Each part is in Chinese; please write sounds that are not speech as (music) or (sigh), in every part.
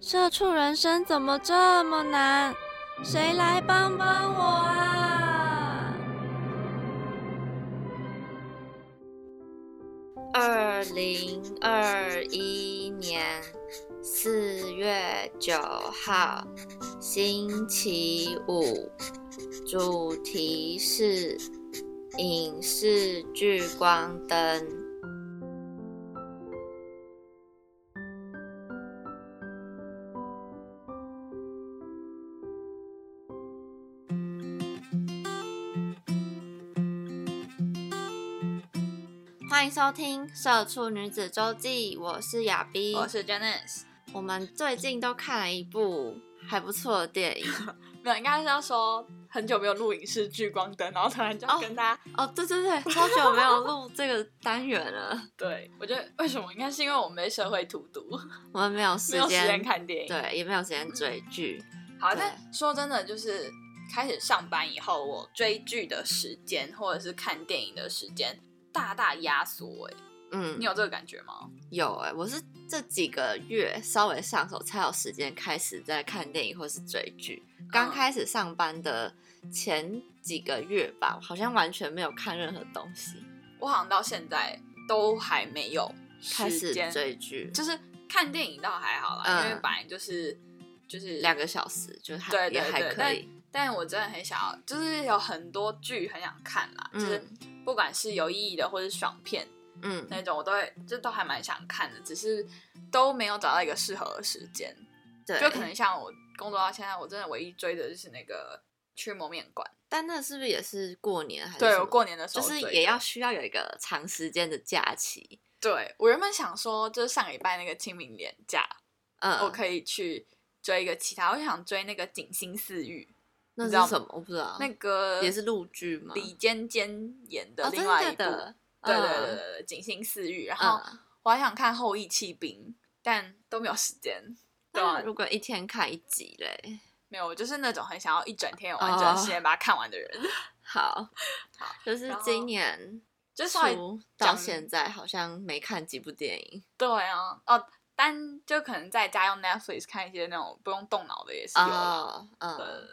社畜人生怎么这么难？谁来帮帮我啊！二零二一年四月九号，星期五，主题是影视聚光灯。欢迎收听《社畜女子周记》，我是亚逼，我是 Janice。我们最近都看了一部还不错的电影 (laughs) 没有，应该是要说很久没有录影视聚光灯，然后突然就要跟大家、哦，对对对，好久没有录这个单元了，(laughs) 对我觉得为什么？应该是因为我们被社会荼毒，我们 (laughs) 没有时间间看电影。，对，也没有时间追剧。好，对但说真的，就是开始上班以后，我追剧的时间或者是看电影的时间大大压缩。哎，嗯你，有这个感觉吗？有哎、我是这几个月稍微上手才有时间开始在看电影或是追剧。刚嗯开始上班的前几个月吧，好像完全没有看任何东西，我好像到现在都还没有开始，追剧，就是看电影倒还好啦，嗯因为本来就是就是两个小时，就还对对也还可以。但我真的很想要，就是有很多剧很想看啦，就是不管是有意义的或是爽片嗯，那种，我都会就都还蛮想看的，只是都没有找到一个适合的时间。对，就可能像我工作到现在，我真的唯一追的就是那个驱魔面馆。但那是不是也是过年还是对我过年的时候就是也要需要有一个长时间的假期。对我原本想说，就是上礼拜那个清明年假，嗯，我可以去追一个其他，我想追那个《景星四玉》，那是什么？我不知道。那个也是陆剧吗？李尖尖演的哦，另外一部。真的假的对对嗯对对对，景星四玉，然后嗯我还想看后羿弃兵，但都没有时间。对啊，如果一天看一集嘞，没有，我就是那种很想要一整天有完整的时间把它看完的人。(laughs) 好，好就是今年就是到讲现在好像没看几部电影对啊，哦，但就可能在家用 Netflix 看一些那种不用动脑的也是有嗯，呃，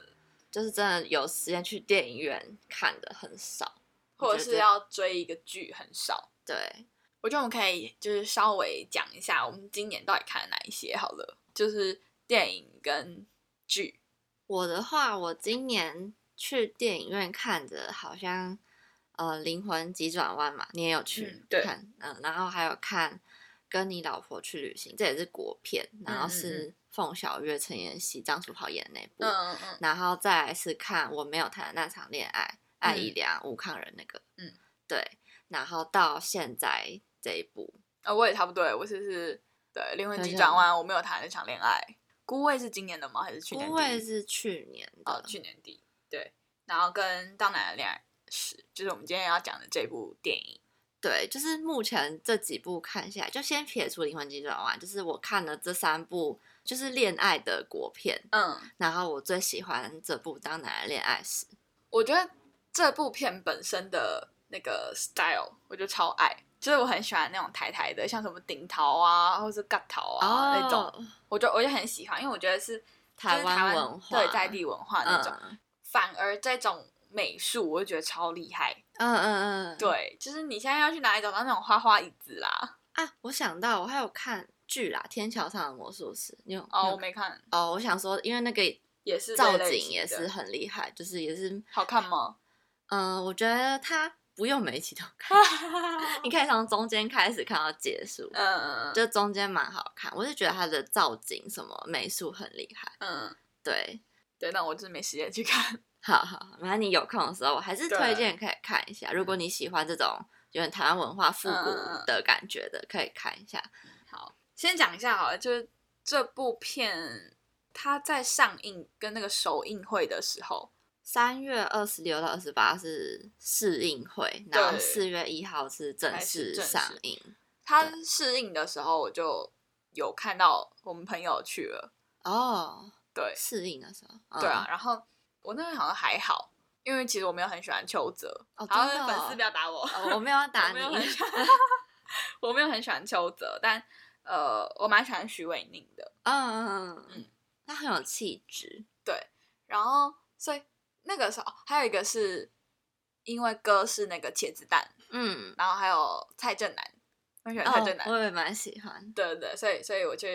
就是真的有时间去电影院看的很少，或者是要追一个剧很少。对，我觉得我们可以就是稍微讲一下我们今年到底看了哪一些好了，就是电影跟剧。我的话，我今年去电影院看的好像呃《灵魂急转弯》嘛，你也有去看，嗯、然后还有看《跟你老婆去旅行》，这也是国片，然后是凤小岳、陈妍希、张楚豪演的那部，嗯嗯然后再来是看我没有谈的那场恋爱，艾怡良、吴康仁那个，嗯，对，然后到现在这一部，啊、我也差不多，我是是对灵魂急转弯，我没有谈那场恋爱。孤味是今年的吗？还是去年底？不会是去年的，哦，去年底对。然后跟当奶的恋爱史，就是我们今天要讲的这部电影。对，就是目前这几部看下来，就先撇除《灵魂急转弯》，就是我看了这三部就是恋爱的国片，嗯，然后我最喜欢这部《当男人恋爱时》。我觉得这部片本身的那个 style，我就超爱，就是我很喜欢那种台台的，像什么顶桃啊，或是尬桃啊、那种，哦，我就我就很喜欢，因为我觉得是台就是台湾文化对在地文化那种。嗯反而这种美术，我就觉得超厉害。嗯嗯嗯，对，就是你现在要去哪里找到那种花花椅子啦？啊，我想到我还有看剧啦，《天桥上的魔术师》，你有哦，我没看，哦，我想说，因为那个也是造景也是很厉害，就是也是，好看吗？嗯、我觉得它不用每一集都看，(laughs) 你可以从中间开始看到结束，嗯就中间蛮好看。我是觉得它的造景什么美术很厉害，嗯，对，对，那我就是没时间去看。好 (laughs) 好，好反正你有空的时候，我还是推荐可以看一下。如果你喜欢这种有点台湾文化复古的感觉的，可以看一下。好，先讲一下好了，就是这部片它在上映跟那个首映会的时候，三月二十六到二十八是试映会，然后四月一号是正式上映。它试映的时候，我就有看到我们朋友去了，哦，对试映的时候，对啊，嗯，然后我那边好像还好，因为其实我没有很喜欢邱泽，哦好，真的哦粉丝不要打我，哦我没有要 (laughs) 打你 (laughs) 我没有很喜欢邱泽，但呃，我蛮喜欢徐伟宁的，嗯嗯嗯嗯，他很有气质。对，然后所以那个时候还有一个是因为歌是那个茄子蛋，嗯，然后还有蔡正南，我喜欢蔡正南，哦，我也蛮喜欢。对对对，所以所以我就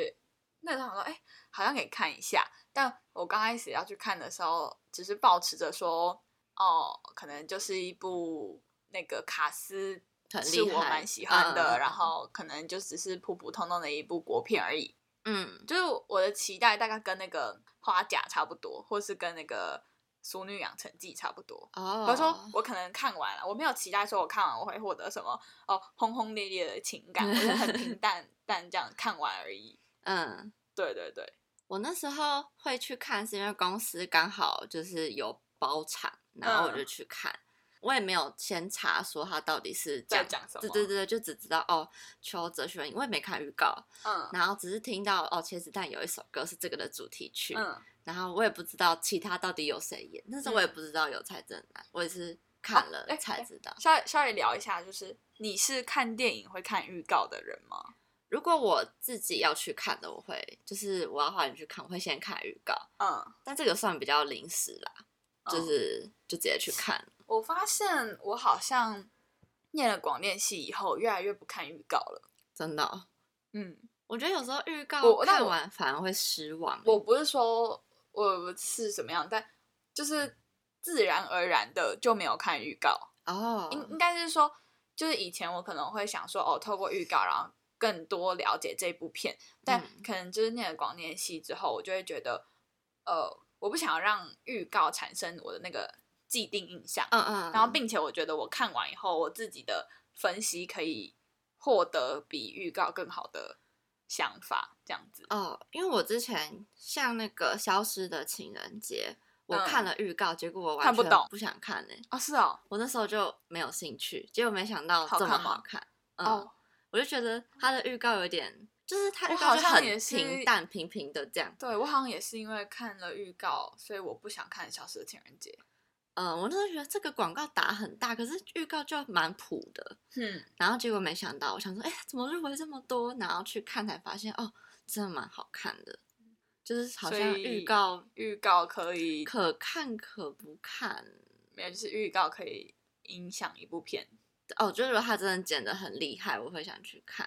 那时候想说，哎、好像可以看一下。但我刚开始要去看的时候，只是保持着说，哦，可能就是一部那个卡斯很是我蛮喜欢的，嗯然后可能就只是普普通通的一部国片而已。嗯，就是我的期待大概跟那个花甲差不多，或是跟那个《淑女养成记》差不多。哦，我说我可能看完了，我没有期待说我看完我会获得什么哦轰轰烈烈的情感，我是很平 (laughs) 淡淡这样看完而已。嗯，对对对，我那时候会去看，是因为公司刚好就是有包场，然后我就嗯去看。我也没有先查说他到底是在讲讲什么对对对，就只知道哦，邱泽学因为没看预告，嗯然后只是听到哦，茄子蛋有一首歌是这个的主题曲，嗯，然后我也不知道其他到底有谁演，那时候我也嗯不知道有蔡正南，我也是看了才知道。稍微稍微聊一下，就是你是看电影会看预告的人吗？如果我自己要去看的，我会就是我要花钱去看，我会先看预告，嗯，但这个算比较临时啦，就嗯是就直接去看。我发现我好像念了广电系以后，越来越不看预告了。真的哦、嗯，我觉得有时候预告看完反而会失望欸。我不是说我是什么样，但就是自然而然的就没有看预告。哦，应应该是说，就是以前我可能会想说，哦，透过预告，然后更多了解这部片，但嗯可能就是念了广电系之后，我就会觉得，呃，我不想要让预告产生我的那个既定印象，嗯嗯，然后并且我觉得我看完以后，我自己的分析可以获得比预告更好的想法，这样子。哦，因为我之前像那个《消失的情人节》，我嗯看了预告，结果我完全看不懂不想看呢、哦，是哦，我那时候就没有兴趣，结果没想到这么好看吗好看。嗯，哦，我就觉得他的预告有点，就是他预告就很像也是平淡平平的这样。对我好像也是因为看了预告，所以我不想看《消失的情人节》。嗯，我那时候觉得这个广告打很大，可是预告就蛮普的。嗯，然后结果没想到，我想说，哎、怎么入围这么多？然后去看才发现，哦，真的蛮好看的，就是好像预告预告可以可看可不看。没有，就是预告可以影响一部片。哦，就是如果他真的剪的很厉害，我会想去看。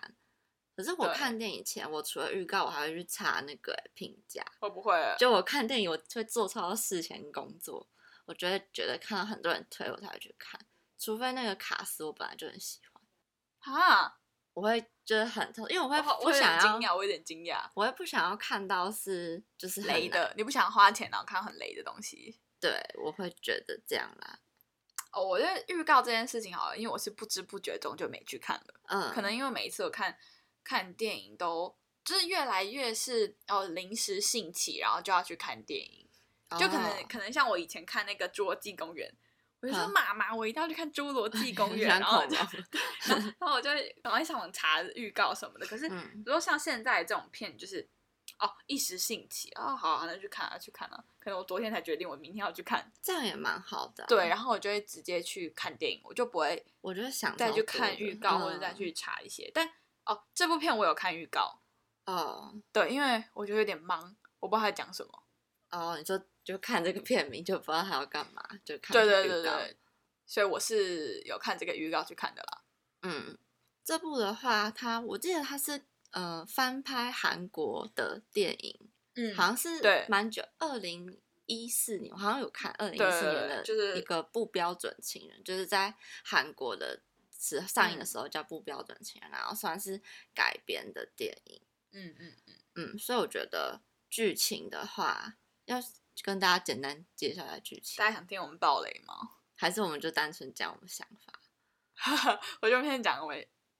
可是我看电影前，我除了预告，我还会去查那个评价。会不会？就我看电影，我会做超多事前工作，我就会觉得看到很多人推，我才会去看。除非那个卡斯我本来就很喜欢，啊，我会就是很特，因为我会我想要，惊讶，我有点惊讶。我会不想要看到是就是，雷的，你不想花钱然后看很雷的东西。对，我会觉得这样啦。哦，我觉得预告这件事情好了，因为我是不知不觉中就没去看了。嗯，可能因为每一次我看看电影都就是越来越是哦临时兴起，然后就要去看电影，就可能、哦可能像我以前看那个《侏罗纪公园》，我就说嗯妈妈，我一定要去看《侏罗纪公园》，(laughs) 然后我就恐龙然后我就会赶快上网查预告什么的。可是嗯如果像现在这种片，就是哦一时兴起哦，好啊，那去看啊，去看啊。可能我昨天才决定，我明天要去看，这样也蛮好的啊、对，然后我就会直接去看电影，我就不会我觉得想再去看预告或者再嗯去查一些。但哦，这部片我有看预告，哦对，因为我觉得有点忙，我不知道他在讲什么。哦，你说就看这个片名就不知道他要干嘛，就看对这个预告对对对，所以我是有看这个预告去看的啦。嗯，这部的话，它我记得它是呃翻拍韩国的电影，嗯好像是对蛮久，二零一四年，我好像有看二零一对四年的就是一个不标准情人，就是在韩国的时上映的嗯时候叫不标准情人，然后算是改编的电影。嗯嗯嗯，嗯，所以我觉得剧情的话，要跟大家简单介绍一下剧情大，家想听我们暴雷吗？(laughs) 还是我们就单纯讲我们想法？(laughs) 我就先讲我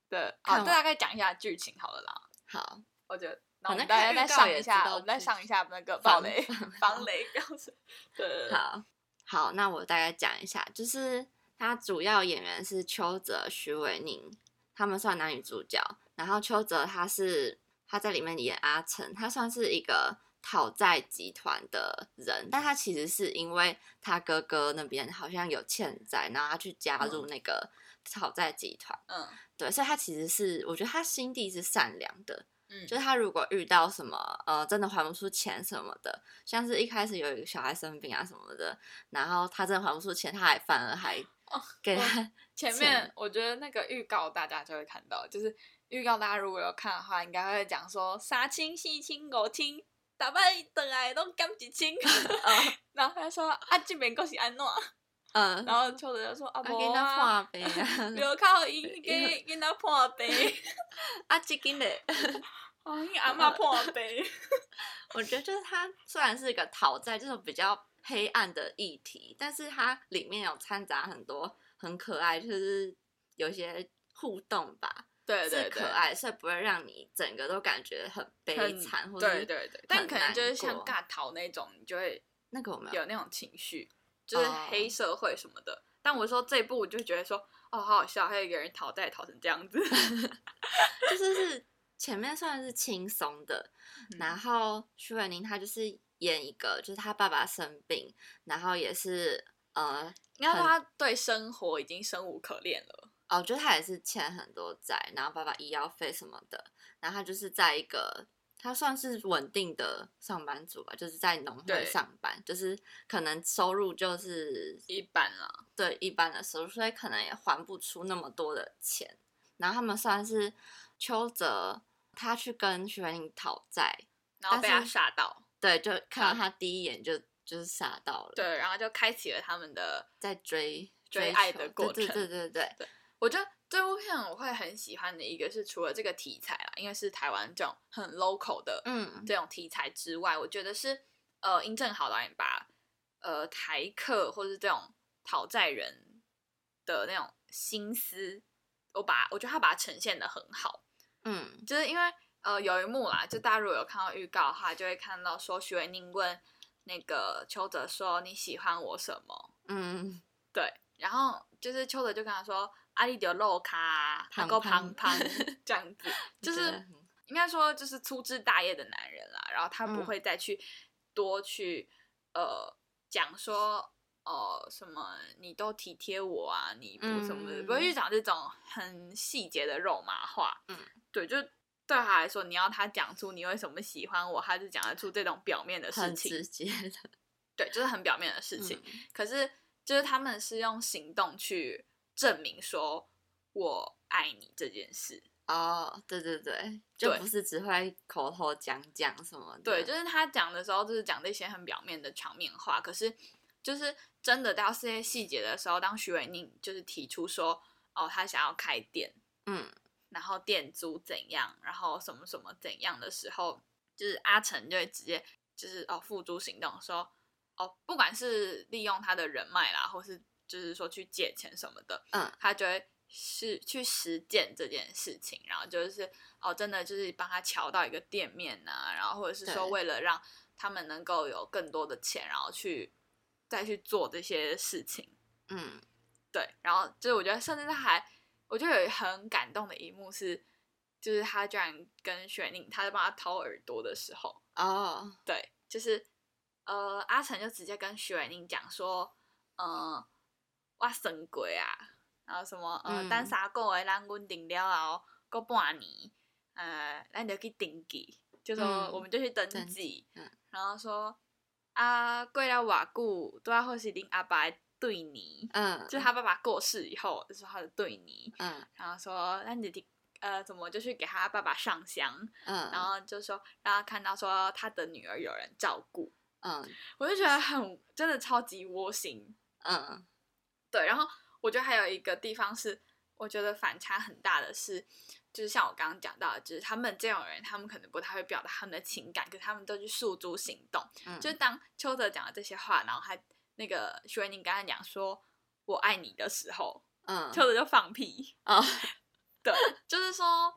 的，好，看完大概讲一下剧情好了啦。好，我觉得然后我们大家再上一下，我们再上一下那个防暴雷防 (laughs) 雷标准。对好，好，那我大概讲一下，就是他主要演员是邱泽、徐伟宁，他们算男女主角。然后邱泽他是他在里面演阿成，他算是一个讨债集团的人，但他其实是因为他哥哥那边好像有欠债，然后他去加入那个讨债集团。嗯。对，所以他其实是，我觉得他心地是善良的，嗯，就是他如果遇到什么呃真的还不出钱什么的，像是一开始有一个小孩生病啊什么的，然后他真的还不出钱，他还反而还给他前面我觉得那个预告大家就会看到，就是预告大家如果有看的话，应该会讲说杀青、戏清狗清，大摆倒来拢减一清，(laughs) 然后他说啊这边够是安怎？嗯，然后秋泽就说啊啊无啊，破病 (laughs) (laughs) 啊，留靠伊给给他破病，啊这个嘞，哦，你阿妈破病，我觉得就是他虽然是一个讨债这种比较黑暗的议题，但是它里面有掺杂很多很可爱，就是有一些互动吧。对对对，可爱，所以不会让你整个都感觉很悲惨，或者对对对，但可能就是像尬逃那种，你就会那个我们有有那种情绪，就是哦黑社会什么的。但我说这一部，我就觉得说，哦，好好笑，还有一个人讨债讨成这样子。(laughs) 就是是前面算是轻松的，嗯然后徐伟宁他就是演一个，就是他爸爸生病，然后也是呃，应该说很他对生活已经生无可恋了。哦，就他也是欠很多债，然后爸爸医药费什么的，然后他就是在一个他算是稳定的上班族吧，就是在农会对上班，就是可能收入就是一般啦，对一般的收入，所以可能也还不出那么多的钱。然后他们算是邱泽，他去跟徐文宁讨债，然后被他吓到，对，就看到嗯他第一眼就就是吓到了，，对，然后就开启了他们的。在追追爱求的过对程对对对对，我觉得这部片我会很喜欢的一个是，除了这个题材啦，因为是台湾这种很 local 的嗯。这种题材之外，我觉得是呃殷正豪导演把呃台客或是这种讨债人的那种心思，我把我觉得他把它呈现的很好，嗯。就是因为呃有一幕啦，就大家如果有看到预告的话，就会看到说徐伟宁问那个邱泽说你喜欢我什么？嗯，对，然后就是邱泽就跟他说阿里丢肉卡，他胖够胖胖胖这样子，(laughs) 就是应该说就是粗枝大叶的男人啦，然后他不嗯会再去多去呃讲说哦什么你都体贴我啊，你不什么的，嗯不会去讲这种很细节的肉麻话。嗯，(laughs) 对，就对他来说，你要他讲出你为什么喜欢我，他就讲得出这种表面的事情很直，接的对，就是很表面的事情。嗯可是就是他们是用行动去证明说我爱你这件事。哦，对对对，就不是只会口头讲讲什么的，对，就是他讲的时候，就是讲这些很表面的场面话，可是就是真的到这些细节的时候，当徐伟宁就是提出说，哦，他想要开店，嗯然后店租怎样，然后什么什么怎样的时候，就是阿成就会直接就是哦付诸行动，说哦，不管是利用他的人脉啦，或是就是说去借钱什么的，嗯他就会是去实践这件事情，然后就是哦，真的就是帮他瞧到一个店面呐、然后或者是说为了让他们能够有更多的钱，然后去再去做这些事情，嗯。对，然后就是我觉得甚至他还，我觉得有很感动的一幕是，就是他居然跟雪宁他在帮他掏耳朵的时候，哦，对，就是呃阿成就直接跟徐伟宁讲说，呃，我生鬼啊，然后什么呃，嗯。等三个月咱稳定了后，过半年，呃，咱就去登记，就说嗯我们就去登登记，嗯。然后说啊，过了偌久，都要或是恁阿爸对你，嗯，就是他爸爸过世以后，就是他的对你，嗯。然后说那你的呃怎么就去给他爸爸上香，嗯，然后就说让他看到说他的女儿有人照顾，嗯我就觉得很真的超级窝心。嗯对，然后我觉得还有一个地方是，我觉得反差很大的是，就是像我刚刚讲到的，就是他们这种人，他们可能不太会表达他们的情感，可是他们都去诉诸行动。嗯，就是当邱泽讲了这些话，然后他那个徐文宁刚才讲说“我爱你”的时候，嗯邱泽就放屁。哦，(laughs) 对，就是说，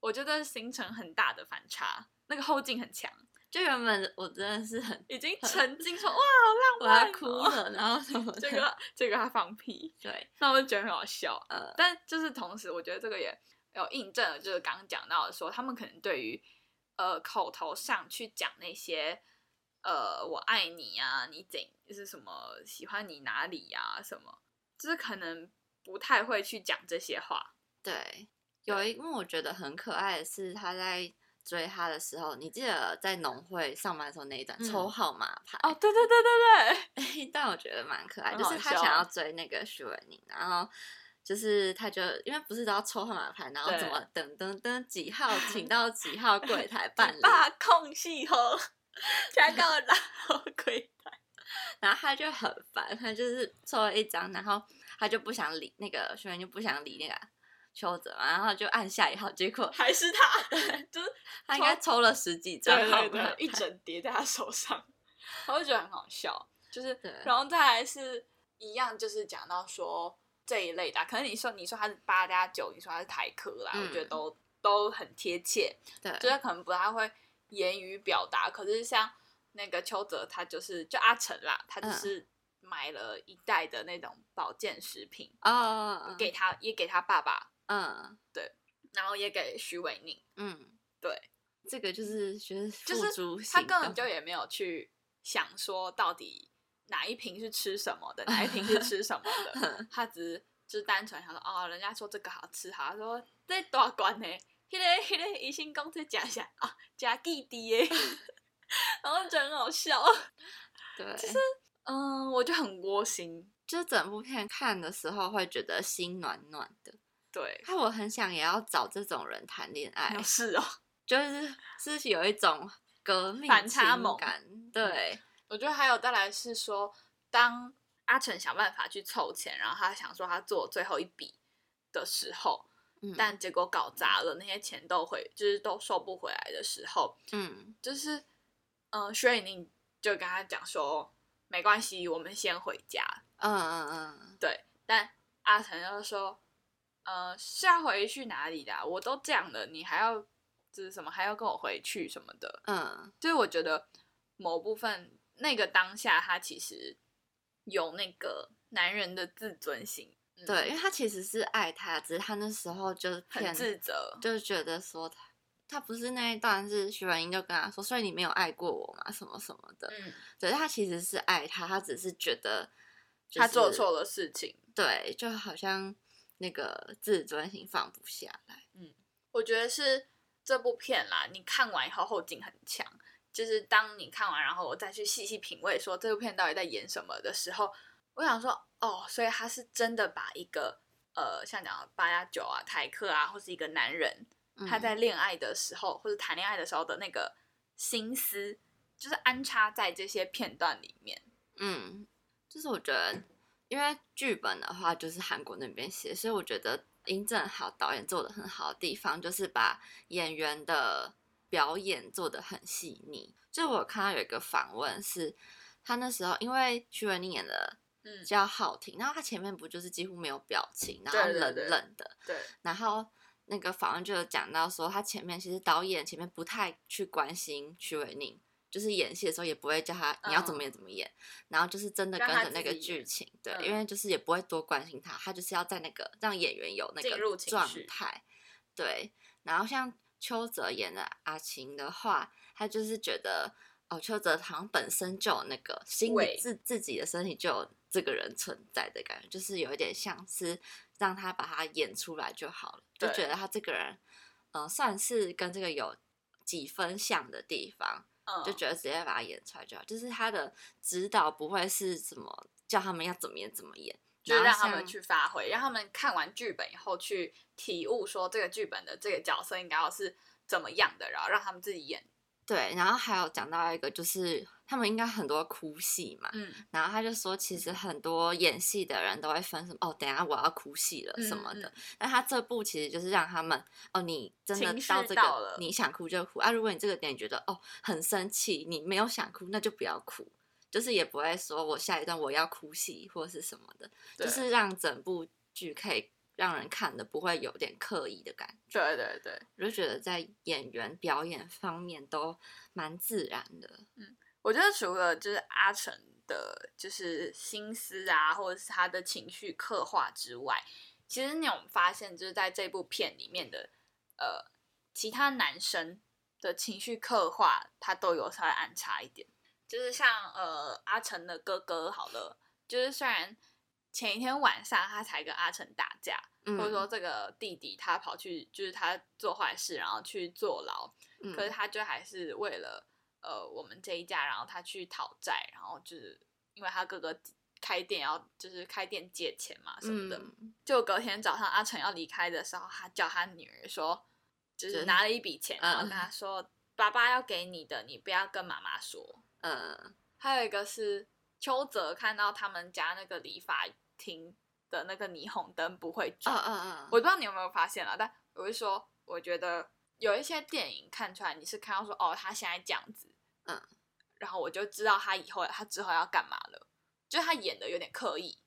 我觉得形成很大的反差。那个后劲很强，就原本我真的是很已经沉浸说 (laughs) 哇好浪漫、哦，要哭了，然后什么这个这个他放屁，对，那我就觉得很好笑。呃，但就是同时，我觉得这个也有印证了，就是刚刚讲到的说，他们可能对于呃口头上去讲那些呃我爱你啊，你怎就是什么喜欢你哪里呀、什么，就是可能不太会去讲这些话。对，有一幕我觉得很可爱的是他在追他的时候，你记得在农会上班的时候那一段、嗯。抽号码牌哦，对对对对对，那一段我觉得蛮可爱，就是他想要追那个徐文宁，然后就是他就因为不是都要抽号码牌，然后怎么等等等几号请 (laughs) 到几号柜台 (laughs) 办理，把空隙和加高然后柜台，然后他就很烦，他就是抽了一张，然后他就不想理那个徐文宁就不想理那个邱泽嘛，然后就按下一号，结果还是他，(laughs) 就是他应该抽了十几张对对对，一整叠在他手上，(laughs) 我就觉得很好笑。就是，然后再来是一样，就是讲到说这一类的啊，可能你说你说他是八加九，你说他是台科啦，嗯我觉得都都很贴切，对，就是可能不太会言语表达，可是像那个邱泽，他就是就阿成啦，他就嗯。是买了一袋的那种保健食品，啊，给他也给他爸爸，嗯。对然后也给徐伟宁，嗯，对，这个就是就是就是他根本就也没有去想说到底哪一瓶是吃什么的，哪一瓶是吃什么的，(laughs) 他只是就是单纯想说哦，人家说这个好吃，好，他说这多少罐呢？迄、个迄、个医生公司加起来啊，加弟弟耶，(laughs) 然后觉得很好笑，(laughs) 对，就是嗯，我就很窝心，就是整部片看的时候会觉得心暖暖的。对，看我很想也要找这种人谈恋爱，是哦，(laughs) 就是是有一种革命反差萌感，对，我觉得还有再来是说，当阿成想办法去凑钱，然后他想说他做最后一笔的时候，嗯，但结果搞砸了，那些钱都回，就是都收不回来的时候，嗯。就是，嗯、呃，薛以宁就跟他讲说，没关系，我们先回家。嗯嗯嗯，对，但阿成就说，呃，是要回去哪里的啊、我都这样了，你还要就是什么还要跟我回去什么的，嗯。就是我觉得某部分那个当下，他其实有那个男人的自尊心，嗯。对，因为他其实是爱他，只是他那时候就是很，自责，就是觉得说他他不是那一段是徐文英就跟他说，所以你没有爱过我嘛，什么什么的，嗯，对，他其实是爱他，他只是觉得、就是、他做错了事情。对，就好像那个自尊心放不下来，我觉得是这部片啦，你看完以后后劲很强。就是当你看完，然后我再去细细品味，说这部片到底在演什么的时候，我想说，哦，所以他是真的把一个呃，像讲八加九啊、台客啊，或是一个男人，他嗯在恋爱的时候或者谈恋爱的时候的那个心思，就是安插在这些片段里面。嗯，就是我觉得，因为剧本的话就是韩国那边写，所以我觉得殷正好导演做的很好的地方，就是把演员的表演做的很细腻。就我看到有一个访问是，他那时候因为徐文宁演的嗯，叫好听，然后他前面不就是几乎没有表情，然后冷对对对冷的，对，然后那个访问就有讲到说，他前面其实导演前面不太去关心徐伟宁，就是演戏的时候也不会叫他你要怎么演怎么演，然后就是真的跟着那个剧情，对，嗯因为就是也不会多关心他，他就是要在那个让演员有那个状态，对。然后像邱泽演的阿晴的话，他就是觉得。哦，邱泽好像本身就有那个心味里自自己的身体就有这个人存在的感觉，就是有一点像是让他把他演出来就好了，就觉得他这个人，呃，算是跟这个有几分像的地方，嗯，就觉得直接把它演出来就好。就是他的指导不会是什么叫他们要怎么演怎么演，就是让他们去发挥，让他们看完剧本以后去体悟，说这个剧本的这个角色应该要是怎么样的，然后让他们自己演。对，然后还有讲到一个就是他们应该很多哭戏嘛，嗯，然后他就说，其实很多演戏的人都会分什么哦，等下我要哭戏了什么的。嗯但他这部其实就是让他们哦，你真的到这个到你想哭就哭啊。如果你这个点觉得哦很生气，你没有想哭，那就不要哭，就是也不会说我下一段我要哭戏或是什么的，就是让整部剧可以让人看的不会有点刻意的感觉。对对对，我就觉得在演员表演方面都蛮自然的。我觉得除了就是阿成的，就是心思啊，或者是他的情绪刻画之外，其实你有发现，就是在这部片里面的呃其他男生的情绪刻画，他都有稍微安插一点。就是像呃阿成的哥哥好了，就是虽然前一天晚上他才跟阿成打架，嗯或者说这个弟弟他跑去就是他做坏事，然后去坐牢，嗯，可是他就还是为了呃我们这一家，然后他去讨债，然后就是因为他哥哥开店要就是开店借钱嘛什么的，嗯就隔天早上阿成要离开的时候，他叫他女儿说，就就是是拿了一笔钱，然后嗯跟他说、爸爸要给你的，你不要跟妈妈说。嗯还有一个是邱泽看到他们家那个理发厅的那个霓虹灯不会嗯转，嗯嗯嗯，我不知道你有没有发现啦，但我是说，我觉得有一些电影看出来，你是看到说，哦，他现在这样子，嗯，然后我就知道他以后他之后要干嘛了，就他演的有点刻意，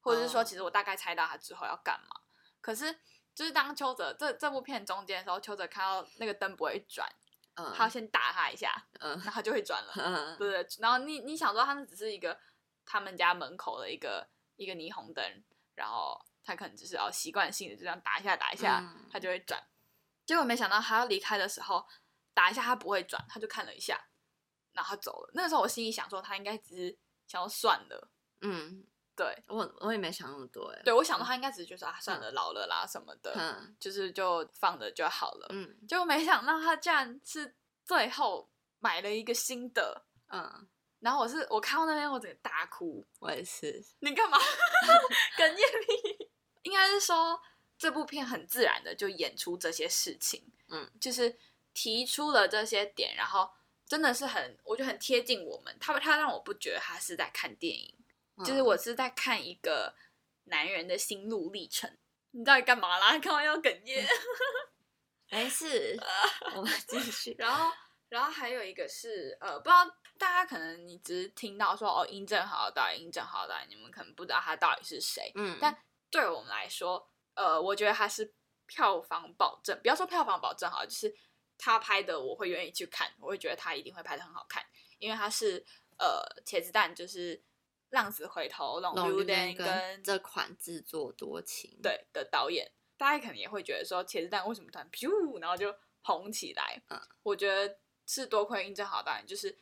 或者是说，哦其实我大概猜到他之后要干嘛，可是就是当邱泽这这部片中间的时候，邱泽看到那个灯不会转，嗯他要先打他一下，嗯然后他就会转了，(laughs) 嗯对？然后你你想说，他那只是一个他们家门口的一个一个霓虹灯，然后他可能只是要习惯性的就这样打一下打一下，嗯他就会转。结果没想到他要离开的时候，打一下他不会转，他就看了一下，然后他走了。那个时候我心里想说，他应该只是想要算了，嗯，对我我也没想那么多哎。对，我想到他应该只是觉得啊算了，老了啦什么的，嗯就是就放着就好了。嗯结果没想到他竟然是最后买了一个新的。嗯，然后我是我看到那边我整个大哭，我也是。你干嘛？(laughs) 哽咽屁？应该是说这部片很自然的就演出这些事情，嗯，就是提出了这些点，然后真的是很，我觉得很贴近我们。他他让我不觉得他是在看电影，就是嗯我是在看一个男人的心路历程。你到底干嘛啦？(laughs) 干嘛要哽咽？(laughs) 没事，(laughs) 我们继续。然后，然后还有一个是呃，不知道大家可能你只是听到说哦，殷正豪的导演，殷正豪的导演，你们可能不知道他到底是谁。嗯，但对我们来说，呃，我觉得他是票房保证，不要说票房保证好了，就是他拍的我会愿意去看，我会觉得他一定会拍的很好看，因为他是呃茄子蛋就是浪子回头、龙龙溜跟丹跟这款自作多情，，对的导演，大家可能也会觉得说茄子蛋为什么突然噗，然后就红起来？嗯，我觉得是多亏殷正豪导演，就是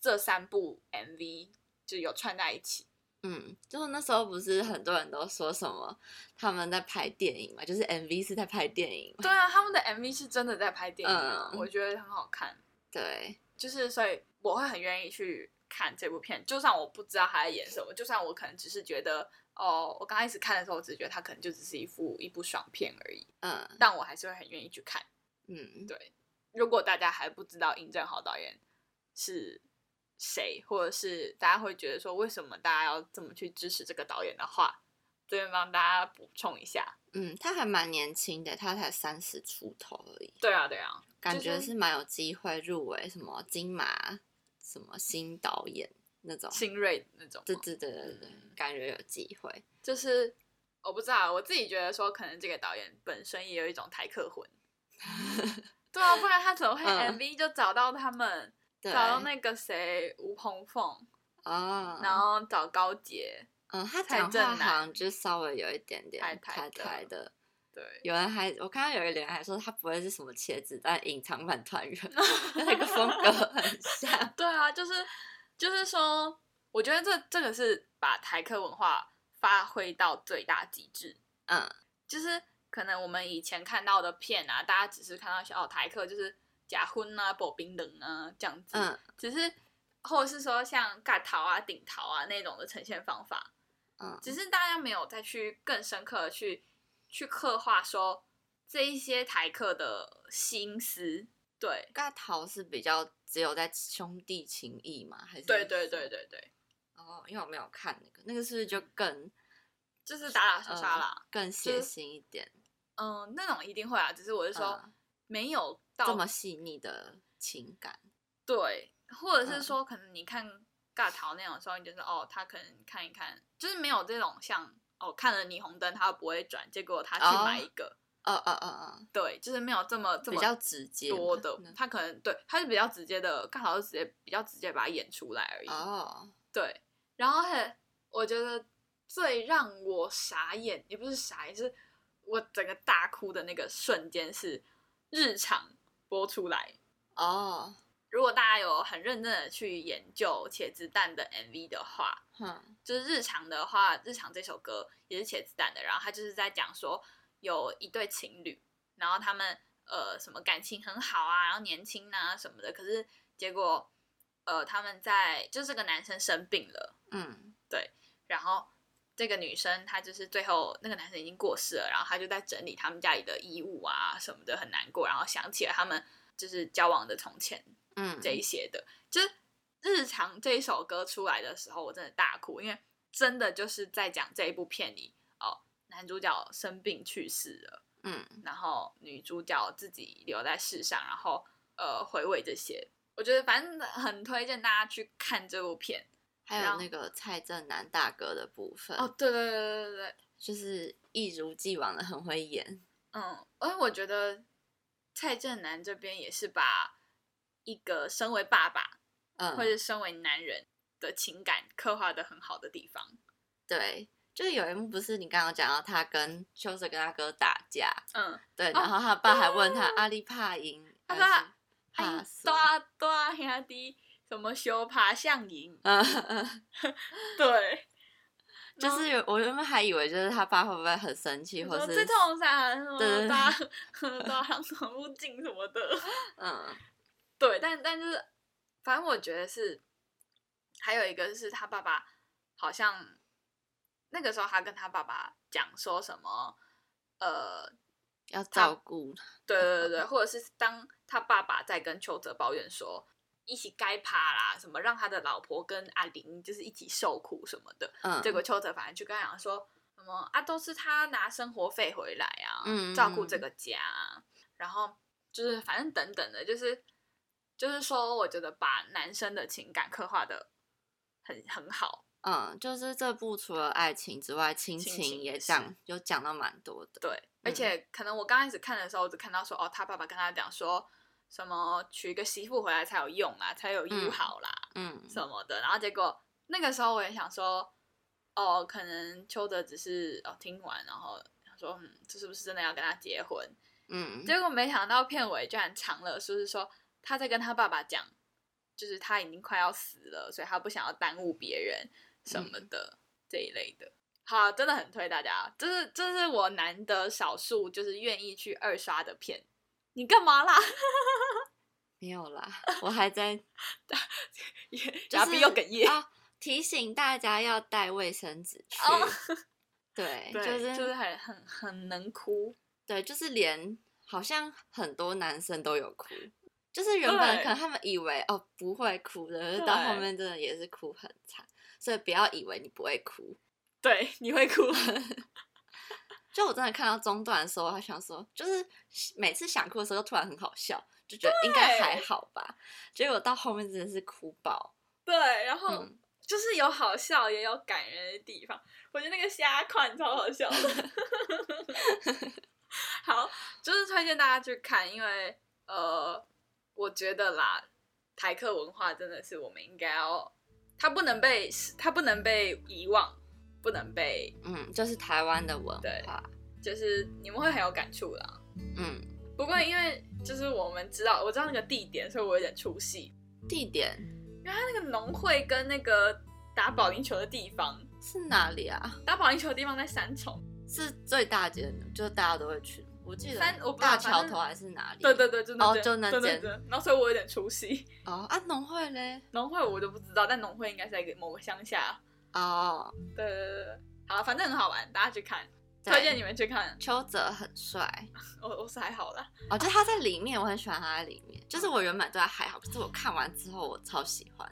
这三部 MV 就有串在一起。嗯，就是那时候不是很多人都说什么他们在拍电影嘛，就是 MV 是在拍电影，对啊，他们的 MV 是真的在拍电影啊，嗯我觉得很好看。对，就是所以我会很愿意去看这部片，就算我不知道他在演什么，就算我可能只是觉得哦，我刚开始看的时候，我只是觉得他可能就只是一部一部爽片而已，嗯但我还是会很愿意去看。嗯，对，如果大家还不知道尹正豪导演是谁，或者是大家会觉得说为什么大家要这么去支持这个导演的话，这边帮大家补充一下。嗯，他还蛮年轻的，他才三十出头而已，对啊，对啊，感觉是蛮有机会入围什么金马什么新导演那种，新锐的那种。对对对对对，嗯感觉有机会。就是我不知道，我自己觉得说，可能这个导演本身也有一种台客魂。(laughs) 对啊，不然他怎么会嗯 MV 就找到他们，对，找到那个谁吴鹏凤，啊，然后找高杰，嗯，他蔡讲话好正南像就稍微有一点点台台台的。对，有人还我看到有一个人还说他不会是什么茄子但隐藏版团员，(laughs) 那个风格很像。对啊，就是就是说，我觉得这这个是把台客文化发挥到最大极致。嗯就是可能我们以前看到的片啊，大家只是看到小台客就是假婚啊、保冰冷啊这样子，嗯只是或者是说像盖桃啊、顶桃啊那种的呈现方法，嗯，只是大家没有再去更深刻的去去刻画说这一些台客的心思。对，尬桃是比较只有在兄弟情谊嘛？还是对对对对对，哦，因为我没有看那个，那个是不是就更就是打打杀杀啦。呃更血腥一点？嗯，那种一定会啊，只是我是说、嗯没有到这么细腻的情感？对，或者是嗯说，可能你看尬桃那种时候，你就是哦，他可能看一看，就是没有这种像哦看了霓虹灯他不会转，结果他去哦买一个，哦哦哦哦，对，就是没有这么这么比较直接多的嗯，他可能对他是比较直接的，刚好是直接比较直接把它演出来而已。哦，对，然后很，我觉得最让我傻眼，也不是傻眼，是我整个大哭的那个瞬间是日常播出来。哦，如果大家有很认真的去研究茄子蛋的 MV 的话，哼，就是日常的话，日常这首歌也是茄子蛋的，然后他就是在讲说有一对情侣，然后他们呃什么感情很好啊，然后年轻啊什么的，可是结果呃他们在就是这个男生生病了，嗯。对然后这个女生她就是最后那个男生已经过世了，然后她就在整理他们家里的衣物啊什么的，很难过，然后想起了他们就是交往的从前嗯，这一些的，就是日常这一首歌出来的时候，我真的大哭，因为真的就是在讲这一部片里哦，男主角生病去世了，嗯然后女主角自己留在世上，然后呃回味这些，我觉得反正很推荐大家去看这部片。还有那个蔡正南大哥的部分，哦，对对对对对。对，就是一如既往的很会演，嗯，而且我觉得蔡正南这边也是把一个身为爸爸嗯，或者身为男人的情感刻画的很好的地方。对，就是有一幕不是你刚刚讲到他跟秋泽跟他哥打架，嗯，对，哦然后他爸还问他阿里怕赢，他说还是哎怕，输，大大兄弟什么修爬象赢，嗯嗯，(laughs) 对，就是我原本还以为就是他爸会不会很生气，或是说这种啥什么对对对大大上宠物镜什么的，嗯。(laughs) 对，但但就是反正我觉得是还有一个是他爸爸好像那个时候他跟他爸爸讲说什么呃。要照顾，对对对对，(laughs) 或者是当他爸爸在跟邱泽抱怨说一起该爬啦，什么让他的老婆跟阿玲就是一起受苦什么的，嗯，结果邱泽反而就跟他讲说什么啊，都是他拿生活费回来啊，嗯。照顾这个家、啊，然后就是反正等等的，就是就是说，我觉得把男生的情感刻画的很很好，嗯，就是这部除了爱情之外，亲亲情也讲有讲到蛮多的，对，而且可能我刚开始看的时候，我只看到说哦，他爸爸跟他讲说什么娶一个媳妇回来才有用啊，才有嗯好啦、嗯什么的，然后结果那个时候我也想说，哦，可能邱德只是哦听完，然后想说嗯，这是不是真的要跟他结婚？嗯，结果没想到片尾居然藏了，就是说他在跟他爸爸讲，就是他已经快要死了，所以他不想要耽误别人什么的、这一类的。好，真的很推大家，这是这是我难得少数就是愿意去二刷的片。你干嘛啦？(laughs) 没有啦，我还在假逼又哽咽。啊，提醒大家要带卫生纸去。哦对，(laughs) 就是就是很很很能哭。对，就是连好像很多男生都有哭，就是原本可能他们以为哦不会哭的，到后面真的也是哭很惨，所以不要以为你不会哭。对，你会哭。(laughs) 就我真的看到中段的时候，我还想说，就是每次想哭的时候，突然很好笑，就觉得应该还好吧。结果到后面真的是哭爆。对，然后嗯，就是有好笑也有感人的地方。我觉得那个虾款超好笑的。(laughs) 好，就是推荐大家去看，因为呃，我觉得啦，台客文化真的是我们应该要，它不能被它不能被遗忘，不能被，嗯，就是台湾的文对化。就是你们会很有感触啦。嗯，不过因为就是我们知道，我知道那个地点，所以我有点出戏。地点因为它那个农会跟那个打保龄球的地方，是哪里啊？打保龄球的地方在三重。是最大间的，就是大家都会去。我记得三大桥头还是哪里？对对对，就那哦就那间对对对然后所以我有点出戏。哦啊，农会嘞？农会我就不知道，但农会应该是在一个某个乡下。哦，对对对对，好，反正很好玩，大家去看，推荐你们去看。邱泽很帅 (laughs) 我我是还好啦，哦，就他在里面，我很喜欢他在里面。就是我原本对他还好，可是我看完之后我超喜欢。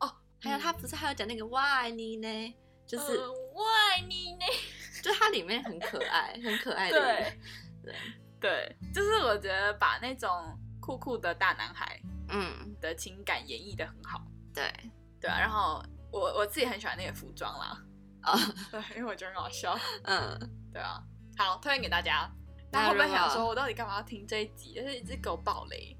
哦，还有他不是还有讲那个我爱你呢？就是、呃我爱你呢。就是他里面很可爱，很可爱的人对。对，对，就是我觉得把那种酷酷的大男孩嗯，的情感演绎的很好。对，对啊，然后我我自己很喜欢那个服装啦，啊，(laughs) 对，因为我觉得很好笑。嗯，(laughs) 对啊，好，推荐给大家。那那会不会想说，我到底干嘛要听这一集？就是一直给我爆雷。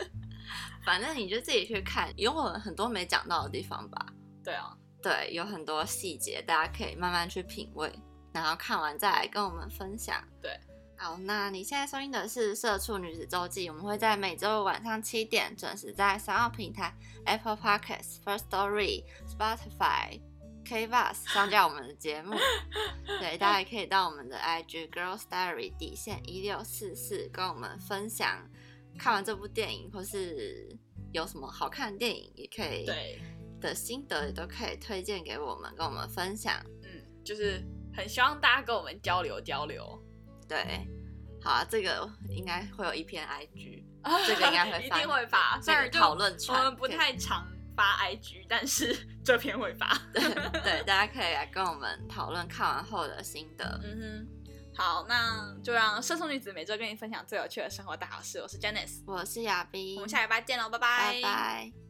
(laughs) 反正你就自己去看，有我们很多没讲到的地方吧。对啊，对，有很多细节，大家可以慢慢去品味，然后看完再来跟我们分享。对，好，那你现在收听的是《社畜女子周记》，我们会在每周五晚上七点准时在三号平台 Apple Podcasts、First Story、Spotify、K Bus 上架我们的节目。对，大家也可以到我们的 IG Girls Diary 底线一六四四跟我们分享看完这部电影，或是有什么好看的电影，也可以对，的心得也都可以推荐给我们，跟我们分享。嗯，就是很希望大家跟我们交流交流。对，好啊，这个应该会有一篇 IG，(laughs) 这个应该会一发定会发，这个虽然讨论串我们不太常发 IG，但是 (laughs) 这篇会发。(laughs) 对，大家可以来跟我们讨论看完后的心得。嗯哼，好，那就让社畜女子每周跟你分享最有趣的生活大小事。我是 Janice，我是亚斌，我们下礼拜见喽，拜拜拜。